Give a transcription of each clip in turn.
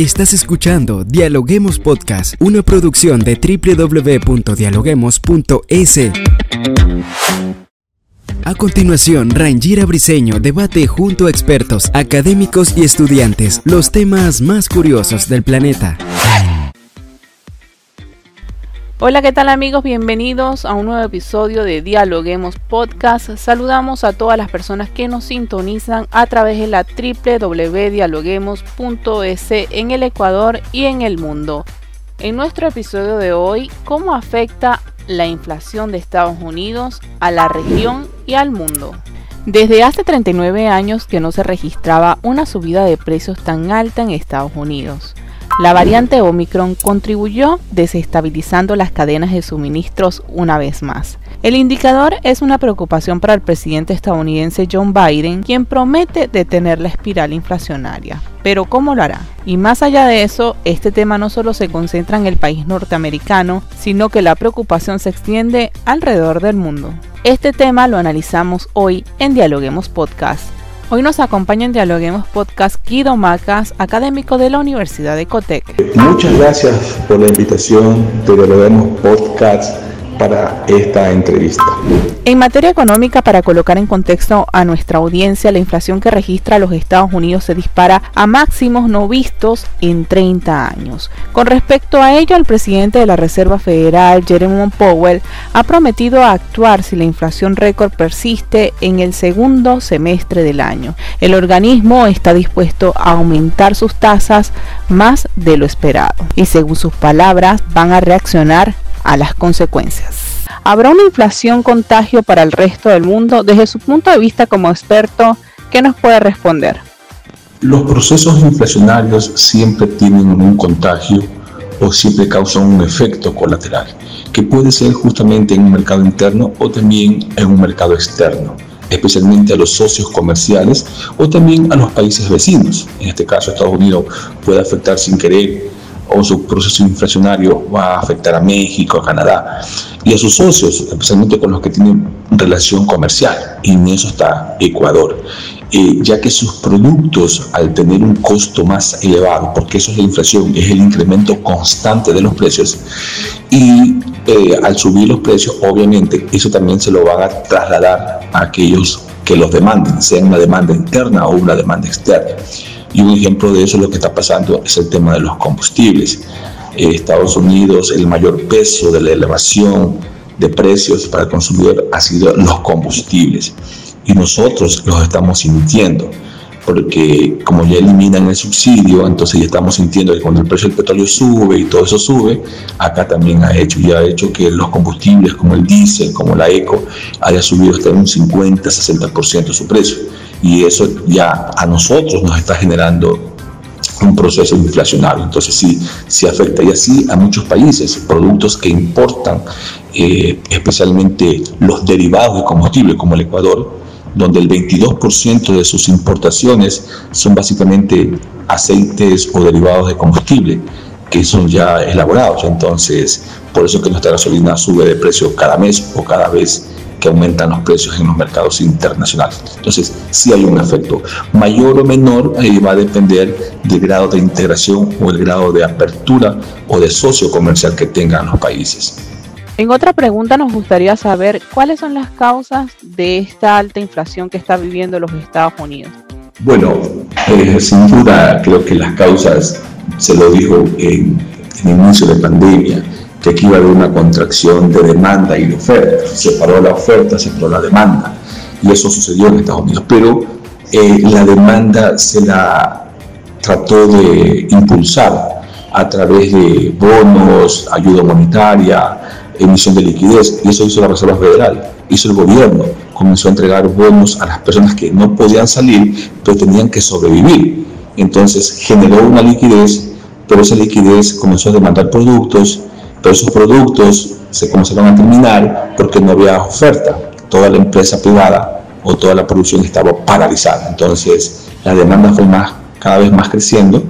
Estás escuchando Dialoguemos Podcast, una producción de www.dialoguemos.es. A continuación, Rangira Briseño debate junto a expertos, académicos y estudiantes los temas más curiosos del planeta. Hola, ¿qué tal amigos? Bienvenidos a un nuevo episodio de Dialoguemos Podcast. Saludamos a todas las personas que nos sintonizan a través de la www.dialoguemos.es en el Ecuador y en el mundo. En nuestro episodio de hoy, ¿cómo afecta la inflación de Estados Unidos a la región y al mundo? Desde hace 39 años que no se registraba una subida de precios tan alta en Estados Unidos. La variante Omicron contribuyó desestabilizando las cadenas de suministros una vez más. El indicador es una preocupación para el presidente estadounidense John Biden, quien promete detener la espiral inflacionaria. Pero ¿cómo lo hará? Y más allá de eso, este tema no solo se concentra en el país norteamericano, sino que la preocupación se extiende alrededor del mundo. Este tema lo analizamos hoy en Dialoguemos Podcast. Hoy nos acompaña en Dialoguemos Podcast Guido Macas, académico de la Universidad de Cotec. Muchas gracias por la invitación de Dialoguemos Podcast para esta entrevista. En materia económica, para colocar en contexto a nuestra audiencia, la inflación que registra los Estados Unidos se dispara a máximos no vistos en 30 años. Con respecto a ello, el presidente de la Reserva Federal, Jeremy Powell, ha prometido actuar si la inflación récord persiste en el segundo semestre del año. El organismo está dispuesto a aumentar sus tasas más de lo esperado y según sus palabras van a reaccionar las consecuencias. ¿Habrá una inflación contagio para el resto del mundo? Desde su punto de vista como experto, ¿qué nos puede responder? Los procesos inflacionarios siempre tienen un contagio o siempre causan un efecto colateral, que puede ser justamente en un mercado interno o también en un mercado externo especialmente a los socios comerciales o también a los países vecinos. En este caso, Estados Unidos puede afectar sin querer o su proceso inflacionario va a afectar a México, a Canadá y a sus socios, especialmente con los que tienen relación comercial. Y en eso está Ecuador. Eh, ya que sus productos, al tener un costo más elevado, porque eso es la inflación, es el incremento constante de los precios, y eh, al subir los precios, obviamente, eso también se lo van a trasladar a aquellos que los demanden, sea una demanda interna o una demanda externa. Y un ejemplo de eso, lo que está pasando, es el tema de los combustibles. En Estados Unidos, el mayor peso de la elevación de precios para el consumidor ha sido los combustibles. Y nosotros los estamos sintiendo porque como ya eliminan el subsidio, entonces ya estamos sintiendo que cuando el precio del petróleo sube y todo eso sube, acá también ha hecho, ya ha hecho que los combustibles como el diésel, como la eco, haya subido hasta un 50-60% su precio. Y eso ya a nosotros nos está generando un proceso inflacionario. Entonces sí, sí afecta y así a muchos países, productos que importan, eh, especialmente los derivados de combustible, como el Ecuador, donde el 22% de sus importaciones son básicamente aceites o derivados de combustible que son ya elaborados. Entonces, por eso que nuestra gasolina sube de precio cada mes o cada vez que aumentan los precios en los mercados internacionales. Entonces, si hay un efecto mayor o menor, ahí va a depender del grado de integración o el grado de apertura o de socio comercial que tengan los países. En otra pregunta nos gustaría saber cuáles son las causas de esta alta inflación que está viviendo los Estados Unidos. Bueno, eh, sin duda creo que las causas, se lo dijo en, el inicio de pandemia, que iba a haber una contracción de demanda y de oferta. Se paró la oferta, se paró la demanda. Y eso sucedió en Estados Unidos. Pero eh, la demanda se la trató de impulsar a través de bonos, ayuda monetaria, emisión de liquidez, y eso hizo la Reserva Federal, hizo el gobierno, comenzó a entregar bonos a las personas que no podían salir, pero tenían que sobrevivir. Entonces generó una liquidez, pero esa liquidez comenzó a demandar productos, pero esos productos se comenzaron a terminar porque no había oferta. Toda la empresa privada o toda la producción estaba paralizada. Entonces la demanda fue más, cada vez más creciendo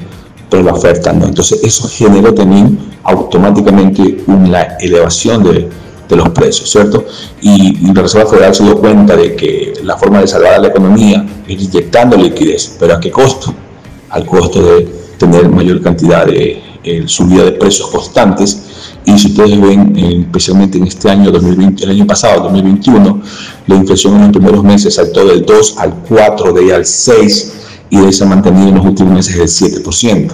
pero la oferta no. Entonces eso generó también automáticamente una elevación de, de los precios, ¿cierto? Y, la Reserva Federal se dio cuenta de que la forma de salvar a la economía es inyectando liquidez, pero ¿a qué costo? Al costo de tener mayor cantidad de eh, subida de precios constantes. Y si ustedes ven, eh, especialmente en este año 2020, el año pasado, 2021, la inflación en los primeros meses saltó del 2 al 4, de ahí al 6 y de ahí se ha mantenido en los últimos meses el 7%.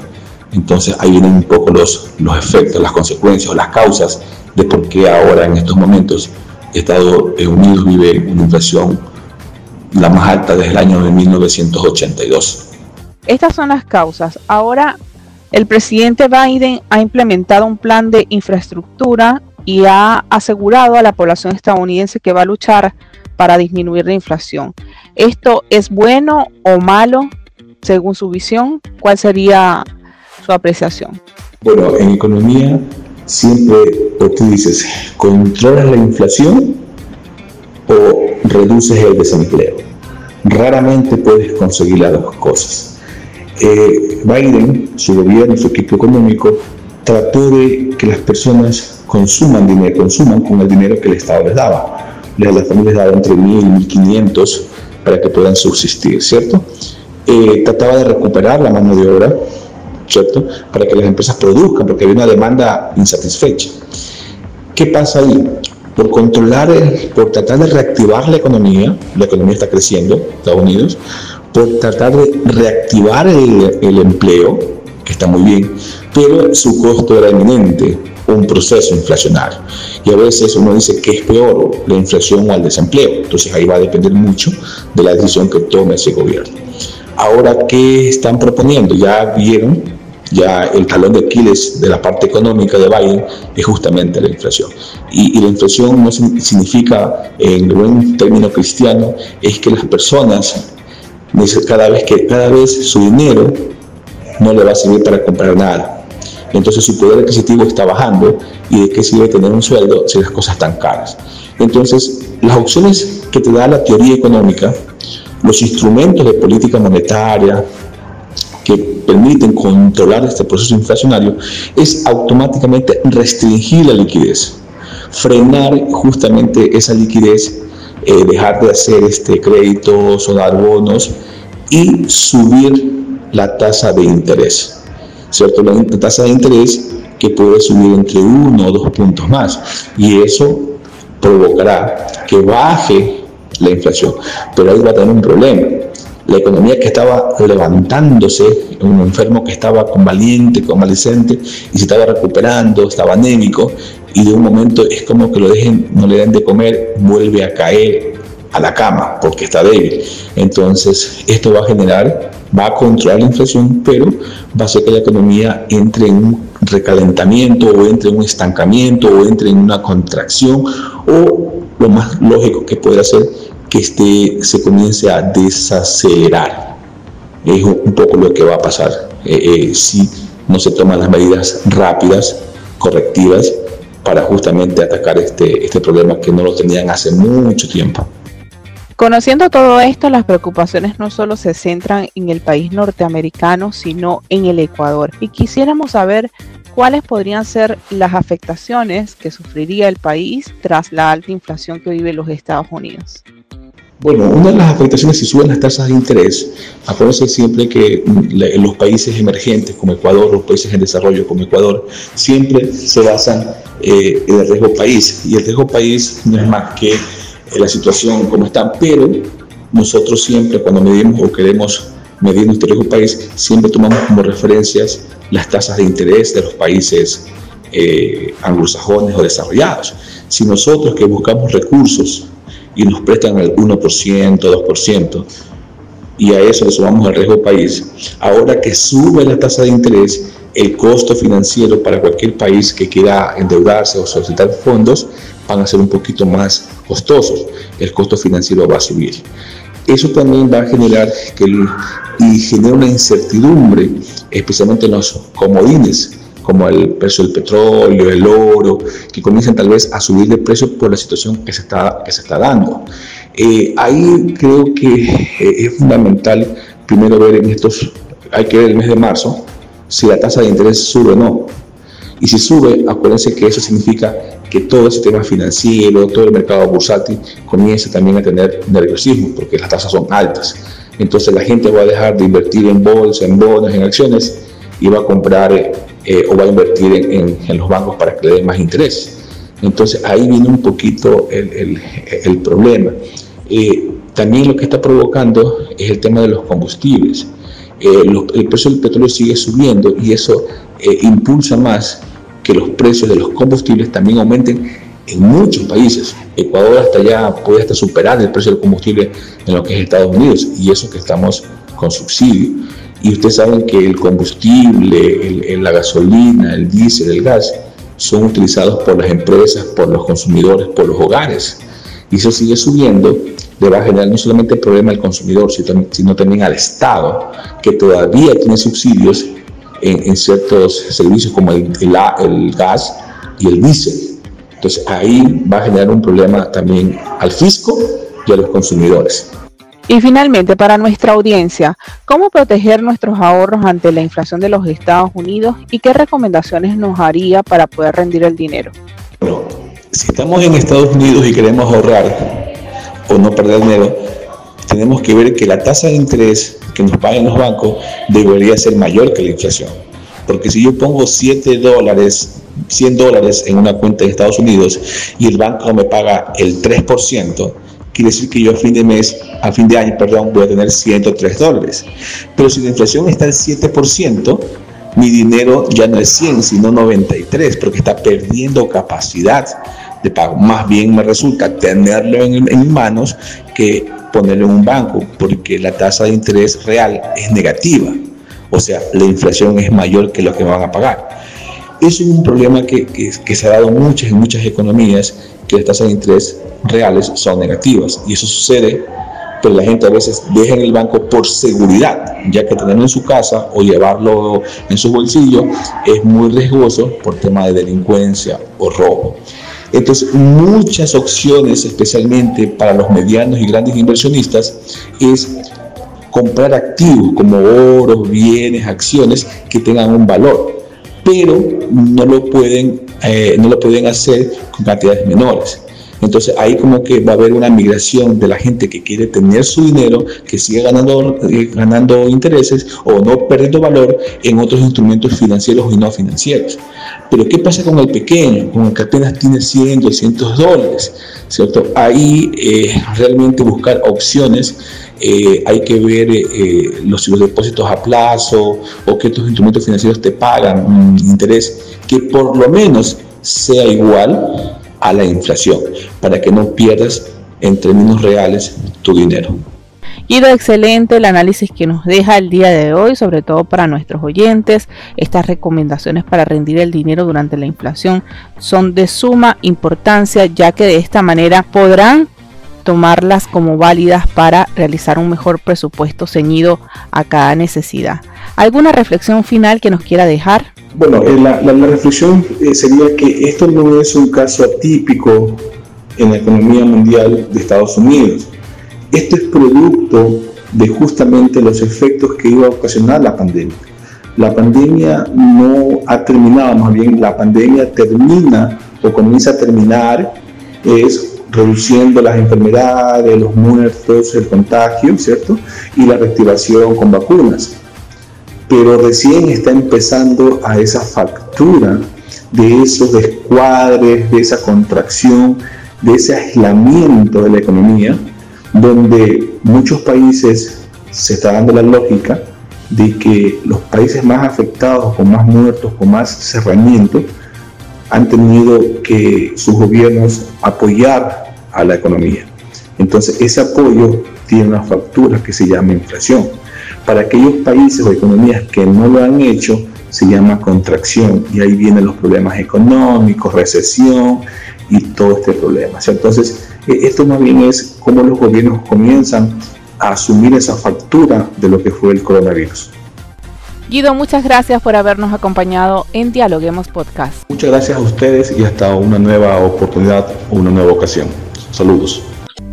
Entonces ahí vienen un poco los, los efectos, las consecuencias o las causas de por qué ahora en estos momentos Estados Unidos vive una inflación la más alta desde el año de 1982. Estas son las causas. Ahora el presidente Biden ha implementado un plan de infraestructura y ha asegurado a la población estadounidense que va a luchar para disminuir la inflación. ¿Esto es bueno o malo según su visión? ¿Cuál sería su apreciación? Bueno, en economía siempre tú dices, controlas la inflación o reduces el desempleo. Raramente puedes conseguir las dos cosas. Eh, Biden, su gobierno, su equipo económico, trató de que las personas consuman dinero, consuman con el dinero que el Estado les daba. Las familias daban entre 1.000 y 1.500 para que puedan subsistir, ¿cierto? Eh, trataba de recuperar la mano de obra, ¿cierto? Para que las empresas produzcan, porque había una demanda insatisfecha. ¿Qué pasa ahí? Por controlar, por tratar de reactivar la economía, la economía está creciendo, Estados Unidos, por tratar de reactivar el, empleo, que está muy bien, pero su costo era eminente, un proceso inflacionario. Y a veces uno dice que es peor la inflación o el desempleo. Entonces ahí va a depender mucho de la decisión que tome ese gobierno. Ahora, ¿qué están proponiendo? Ya vieron, ya el talón de Aquiles de la parte económica de Biden es justamente la inflación. Y, y la inflación no significa, en buen término cristiano, es que las personas cada vez que cada vez su dinero no le va a servir para comprar nada. Entonces su poder adquisitivo está bajando y de qué sirve tener un sueldo si las cosas están caras. Entonces, las opciones que te da la teoría económica, los instrumentos de política monetaria que permiten controlar este proceso inflacionario, es automáticamente restringir la liquidez, frenar justamente esa liquidez eh, dejar de hacer este, créditos o dar bonos y subir la tasa de interés. ¿Cierto? La tasa de interés que puede subir entre uno o dos puntos más y eso provocará que baje la inflación. Pero ahí va a tener un problema. La economía que estaba levantándose, un enfermo que estaba convaliente, convalecente y se estaba recuperando, estaba anémico, y de un momento es como que lo dejen, no le den de comer, vuelve a caer a la cama porque está débil. Entonces, esto va a generar, va a controlar la inflación, pero va a hacer que la economía entre en un recalentamiento o entre en un estancamiento o entre en una contracción o lo más lógico que puede hacer que este, se comience a desacelerar. Es un poco lo que va a pasar eh, eh, si no se toman las medidas rápidas, correctivas, para justamente atacar este, este problema que no lo tenían hace mucho tiempo. Conociendo todo esto, las preocupaciones no solo se centran en el país norteamericano, sino en el Ecuador. Y quisiéramos saber cuáles podrían ser las afectaciones que sufriría el país tras la alta inflación que vive los Estados Unidos. Bueno, una de las afectaciones si suben las tasas de interés, acuérdense siempre que los países emergentes como Ecuador, los países en desarrollo como Ecuador, siempre se basan eh, en el riesgo país. Y el riesgo país no es más que eh, la situación como está, pero nosotros siempre cuando medimos o queremos medir nuestro riesgo país, siempre tomamos como referencias las tasas de interés de los países eh, anglosajones o desarrollados. Si nosotros que buscamos recursos y nos prestan el 1%, 2%, y a eso le sumamos el riesgo país, ahora que sube la tasa de interés, el costo financiero para cualquier país que quiera endeudarse o solicitar fondos van a ser un poquito más costosos. El costo financiero va a subir. Eso también va a generar que y genera una incertidumbre, especialmente en los comodines como el precio del petróleo, el oro, que comienzan tal vez a subir de precio por la situación que se está, que se está dando. Eh, ahí creo que eh, es fundamental primero ver en estos, hay que ver el mes de marzo, si la tasa de interés sube o no. Y si sube, acuérdense que eso significa que todo el sistema financiero, todo el mercado bursátil comienza también a tener nerviosismo porque las tasas son altas. Entonces la gente va a dejar de invertir en bolsa, en bonos, en acciones y va a comprar eh, o va a invertir en, los bancos para que le den más interés. Entonces ahí viene un poquito el, problema. Eh, también lo que está provocando es el tema de los combustibles. Eh, el precio del petróleo sigue subiendo y eso impulsa más que los precios de los combustibles también aumenten en muchos países. Ecuador hasta ya puede hasta superar el precio del combustible en lo que es Estados Unidos y eso que estamos con subsidio. Y ustedes saben que el combustible, la gasolina, el diésel, el gas, son utilizados por las empresas, por los consumidores, por los hogares. Y eso sigue subiendo, le va a generar no solamente el problema al consumidor, sino también al Estado, que todavía tiene subsidios en, ciertos servicios como el, el gas y el diésel. Entonces ahí va a generar un problema también al fisco y a los consumidores. Y finalmente, para nuestra audiencia, ¿cómo proteger nuestros ahorros ante la inflación de los Estados Unidos y qué recomendaciones nos haría para poder rendir el dinero? Si estamos en Estados Unidos y queremos ahorrar o no perder dinero, tenemos que ver que la tasa de interés que nos paguen los bancos debería ser mayor que la inflación. Porque si yo pongo 7 dólares, 100 dólares en una cuenta de Estados Unidos y el banco me paga el 3%, quiere decir que yo a fin de mes, a fin de año, perdón, voy a tener 103 dólares. Pero si la inflación está al 7%, mi dinero ya no es 100, sino 93, porque está perdiendo capacidad de pago. Más bien me resulta tenerlo en, en manos que ponerlo en un banco, porque la tasa de interés real es negativa. O sea, la inflación es mayor que lo que van a pagar. Eso es un problema que, que, se ha dado muchas, en muchas economías, que las tasas de interés reales son negativas. Y eso sucede, pero la gente a veces deja en el banco por seguridad, ya que tenerlo en su casa o llevarlo en su bolsillo es muy riesgoso por tema de delincuencia o robo. Entonces, muchas opciones, especialmente para los medianos y grandes inversionistas, es comprar activos como oro, bienes, acciones que tengan un valor, pero no lo pueden, eh, no lo pueden hacer con cantidades menores. Entonces ahí como que va a haber una migración de la gente que quiere tener su dinero, que sigue ganando, eh, ganando intereses o no perdiendo valor en otros instrumentos financieros y no financieros. Pero ¿qué pasa con el pequeño, con el que apenas tiene 100, 200 dólares? ¿cierto? Ahí eh, realmente buscar opciones. Eh, hay que ver los, los, depósitos a plazo o que estos instrumentos financieros te pagan interés que por lo menos sea igual a la inflación, para que no pierdas en términos reales tu dinero. Guido, excelente el análisis que nos deja el día de hoy, sobre todo para nuestros oyentes. Estas recomendaciones para rendir el dinero durante la inflación son de suma importancia, ya que de esta manera podrán tomarlas como válidas para realizar un mejor presupuesto ceñido a cada necesidad. ¿Alguna reflexión final que nos quiera dejar? Bueno, eh, la, reflexión eh, sería que esto no es un caso atípico en la economía mundial de Estados Unidos. Esto es producto de justamente los efectos que iba a ocasionar la pandemia. La pandemia no ha terminado, más bien la pandemia termina o comienza a terminar es reduciendo las enfermedades, los muertos, el contagio, ¿cierto? Y la reactivación con vacunas pero recién está empezando a esa factura de esos descuadres, de esa contracción, de ese aislamiento de la economía, donde muchos países se está dando la lógica de que los países más afectados, con más muertos, con más cerramiento, han tenido que sus gobiernos apoyar a la economía. Entonces ese apoyo tiene una factura que se llama inflación. Para aquellos países o economías que no lo han hecho, se llama contracción y ahí vienen los problemas económicos, recesión y todo este problema. Entonces, e, esto más bien es cómo los gobiernos comienzan a asumir esa factura de lo que fue el coronavirus. Guido, muchas gracias por habernos acompañado en Dialoguemos Podcast. Muchas gracias a ustedes y hasta una nueva oportunidad o una nueva ocasión. Saludos.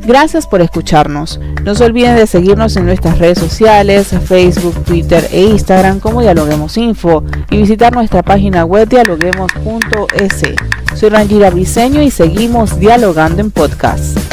Gracias por escucharnos. No se olviden de seguirnos en nuestras redes sociales, Facebook, Twitter e Instagram como Dialoguemos Info y visitar nuestra página web dialoguemos.es. Soy Rangira Briseño y seguimos dialogando en podcast.